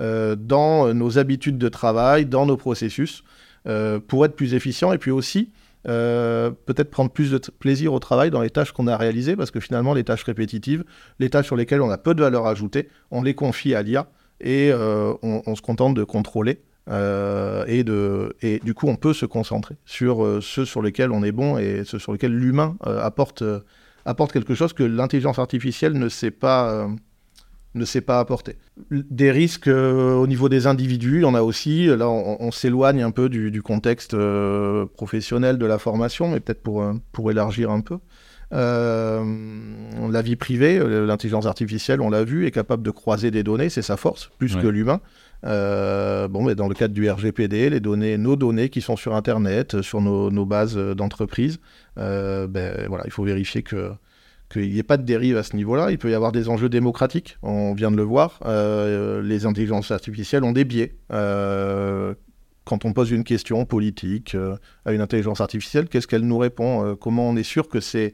euh, dans nos habitudes de travail, dans nos processus, euh, pour être plus efficient et puis aussi peut-être prendre plus de plaisir au travail dans les tâches qu'on a réalisées, parce que finalement, les tâches répétitives, les tâches sur lesquelles on a peu de valeur ajoutée, on les confie à l'IA et on se contente de contrôler. Euh, et, de, et du coup, on peut se concentrer sur euh, ceux sur lesquels on est bon et ceux sur lesquels l'humain euh, apporte, apporte quelque chose que l'intelligence artificielle ne sait pas, ne sait pas apporter. Des risques au niveau des individus, il y en a aussi. Là, on, on s'éloigne un peu du, du contexte professionnel de la formation, mais peut-être pour, pour élargir un peu. Euh, la vie privée, l'intelligence artificielle, on l'a vu, est capable de croiser des données, c'est sa force, plus Ouais. que l'humain. Euh, bon, mais dans le cadre du RGPD, les données, nos données qui sont sur Internet, euh, sur nos, bases euh, d'entreprise, ben, voilà, il faut vérifier que qu'il n'y ait pas de dérive à ce niveau-là. Il peut y avoir des enjeux démocratiques, on vient de le voir. Les intelligences artificielles ont des biais. Quand on pose une question politique à une intelligence artificielle, qu'est-ce qu'elle nous répond? Comment on est sûr que c'est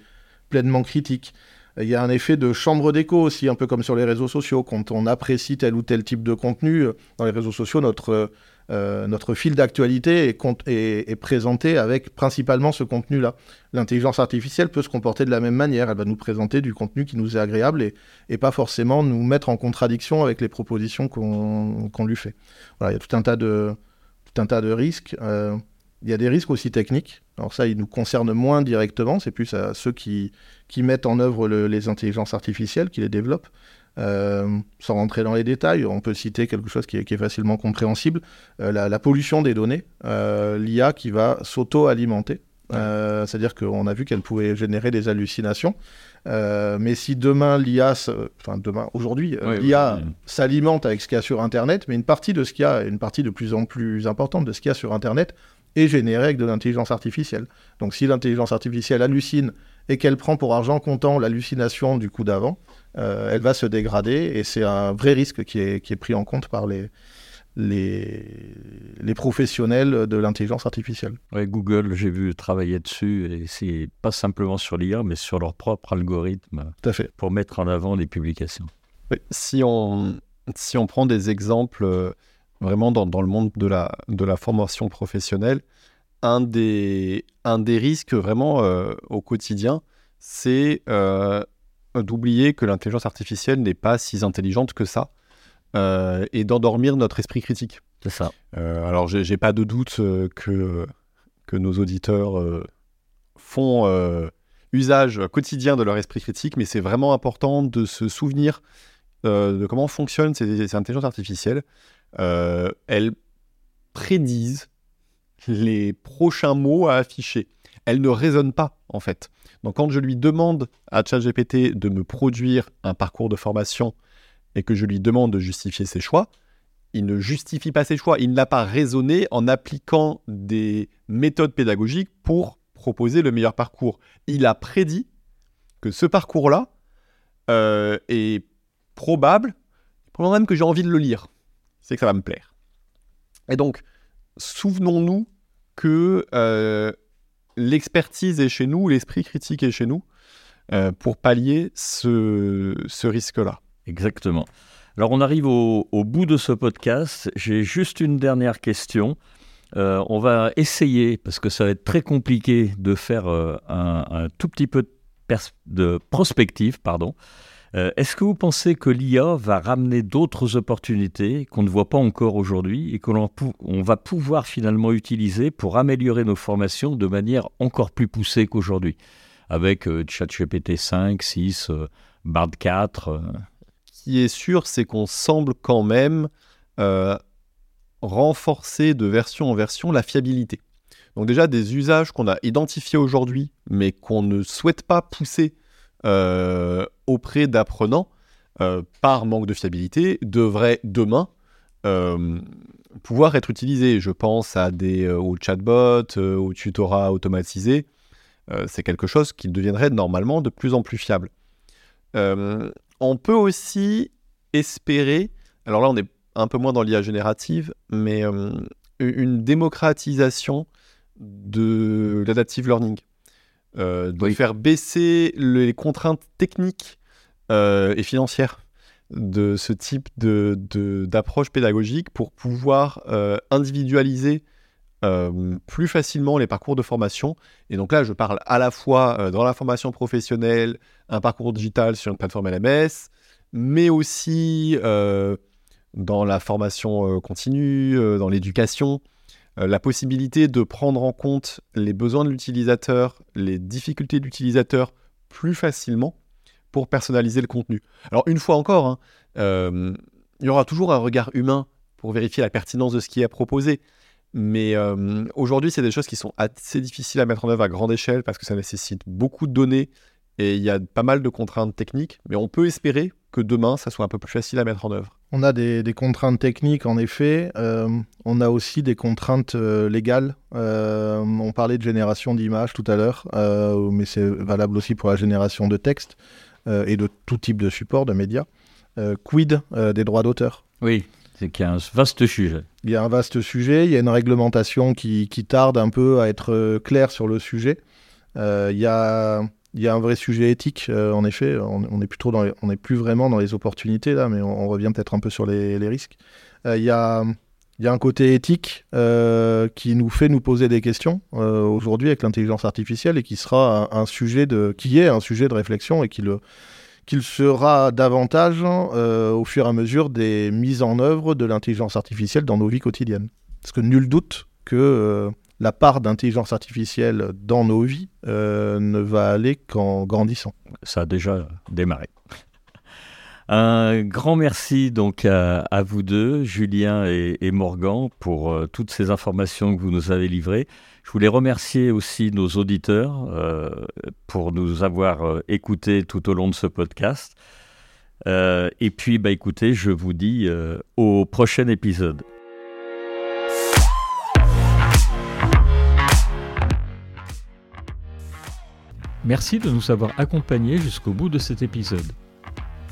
pleinement critique? Il y a un effet de chambre d'écho aussi, un peu comme sur les réseaux sociaux. Quand on apprécie tel ou tel type de contenu, euh, dans les réseaux sociaux, notre, euh, notre fil d'actualité est, présenté avec principalement ce contenu-là. L'intelligence artificielle peut se comporter de la même manière. Elle va nous présenter du contenu qui nous est agréable et, pas forcément nous mettre en contradiction avec les propositions qu'on lui fait. Voilà, il y a tout un tas de, tout un tas de risques. Euh, il y a des risques aussi techniques. Alors ça, ils nous concernent moins directement. C'est plus à ceux qui, qui mettent en œuvre le- les intelligences artificielles, qui les développent. Euh, sans rentrer dans les détails, on peut citer quelque chose qui est, qui est facilement compréhensible. Euh, la, la pollution des données, euh, l'IA qui va s'auto-alimenter. C'est-à-dire qu'on a vu qu'elle pouvait générer des hallucinations. Mais si demain l'IA, enfin demain, aujourd'hui, Oui, l'IA oui. s'alimente avec ce qu'il y a sur Internet, mais une partie de ce qu'il y a, une partie de plus en plus importante de ce qu'il y a sur Internet est générée avec de l'intelligence artificielle. Donc si l'intelligence artificielle hallucine et qu'elle prend pour argent comptant l'hallucination du coup d'avant, euh, elle va se dégrader et c'est un vrai risque qui est, qui est pris en compte par les, les, les professionnels de l'intelligence artificielle. Ouais, Google, j'ai vu travailler dessus, et c'est pas simplement sur l'IA, mais sur leur propre algorithme Tout à fait. pour mettre en avant les publications. Oui, Si on, si on prend des exemples euh, vraiment dans, dans le monde de la, de la formation professionnelle, un des, un des risques vraiment euh, au quotidien, c'est euh, d'oublier que l'intelligence artificielle n'est pas si intelligente que ça euh, et d'endormir notre esprit critique. C'est ça. Alors, j'ai pas de doute que, que nos auditeurs font usage quotidien de leur esprit critique, mais c'est vraiment important de se souvenir de comment fonctionnent ces, ces intelligences artificielles. Euh, elles prédisent les prochains mots à afficher. Elles ne raisonnent pas, en fait. Donc, quand je lui demande à ChatGPT de me produire un parcours de formation et que je lui demande de justifier ses choix, il ne justifie pas ses choix. Il n'a pas raisonné en appliquant des méthodes pédagogiques pour proposer le meilleur parcours. Il a prédit que ce parcours-là euh, est probable, probablement même que j'ai envie de le lire. C'est que ça va me plaire. Et donc, souvenons-nous que euh, l'expertise est chez nous, l'esprit critique est chez nous, euh, pour pallier ce, risque-là. Exactement. Alors on arrive au, bout de ce podcast. J'ai juste une dernière question. Euh, on va essayer, parce que ça va être très compliqué de faire un, tout petit peu de, de prospective, pardon. Euh, Est-ce que vous pensez que l'IA va ramener d'autres opportunités qu'on ne voit pas encore aujourd'hui et que l'on va pouvoir finalement utiliser pour améliorer nos formations de manière encore plus poussée qu'aujourd'hui? Avec euh, ChatGPT 5, 6, euh, Bard 4. euh, Ce qui est sûr, c'est qu'on semble quand même renforcer de version en version la fiabilité. Donc déjà, des usages qu'on a identifiés aujourd'hui, mais qu'on ne souhaite pas pousser auprès d'apprenants euh, par manque de fiabilité, devraient demain euh, pouvoir être utilisés. Je pense à des, euh, aux chatbots, euh, aux tutorats automatisés. Euh, c'est quelque chose qui deviendrait normalement de plus en plus fiable. Euh, on peut aussi espérer, alors là on est un peu moins dans l'IA générative, mais euh, une démocratisation de l'adaptive learning. Euh, de Oui. faire baisser les contraintes techniques euh, et financières de ce type de- d'approche pédagogique pour pouvoir euh, individualiser euh, plus facilement les parcours de formation. Et donc là, je parle à la fois euh, dans la formation professionnelle, un parcours digital sur une plateforme LMS, mais aussi dans la formation continue, dans l'éducation, la possibilité de prendre en compte les besoins de l'utilisateur, les difficultés de l'utilisateur plus facilement pour personnaliser le contenu. Alors une fois encore, hein, euh, il y aura toujours un regard humain pour vérifier la pertinence de ce qui est proposé. Mais euh, aujourd'hui, c'est des choses qui sont assez difficiles à mettre en œuvre à grande échelle parce que ça nécessite beaucoup de données et il y a pas mal de contraintes techniques. Mais on peut espérer que demain, ça soit un peu plus facile à mettre en œuvre. On a des, des contraintes techniques, en effet. Euh, on a aussi des contraintes euh, légales. Euh, on parlait de génération d'images tout à l'heure, euh, mais c'est valable aussi pour la génération de texte euh, et de tout type de support, de médias. Euh, quid euh, des droits d'auteur? Oui, c'est qu'il y a un vaste sujet. Il y a un vaste sujet, il y a une réglementation qui, qui tarde un peu à être claire sur le sujet. Euh, il, y a, il y a un vrai sujet éthique, euh, en effet. On, on on n'est plus vraiment dans les opportunités là, mais on, revient peut-être un peu sur les, risques. Euh, il, y a, y a un côté éthique euh, qui nous fait nous poser des questions euh, aujourd'hui avec l'intelligence artificielle et qui sera un, sujet de, qui est un sujet de réflexion et qui le qu'il sera davantage euh, au fur et à mesure des mises en œuvre de l'intelligence artificielle dans nos vies quotidiennes. Parce que nul doute que euh, la part d'intelligence artificielle dans nos vies euh, ne va aller qu'en grandissant. Ça a déjà démarré. Un grand merci donc à, vous deux, Julien et, Morgan, pour euh, toutes ces informations que vous nous avez livrées. Je voulais remercier aussi nos auditeurs euh, pour nous avoir écoutés tout au long de ce podcast. Et puis, bah, écoutez, je vous dis au prochain épisode. Merci de nous avoir accompagnés jusqu'au bout de cet épisode.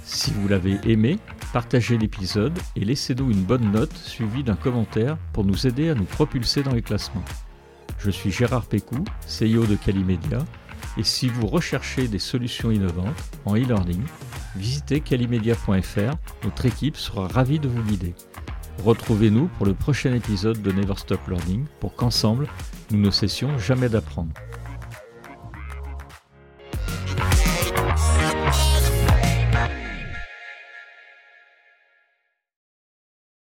Si vous l'avez aimé, partagez l'épisode et laissez-nous une bonne note suivie d'un commentaire pour nous aider à nous propulser dans les classements. Je suis Gérard Pécou, CEO de Calimedia, et si vous recherchez des solutions innovantes en e-learning, visitez calimedia.fr, notre équipe sera ravie de vous guider. Retrouvez-nous pour le prochain épisode de Never Stop Learning pour qu'ensemble, nous ne cessions jamais d'apprendre. Bye.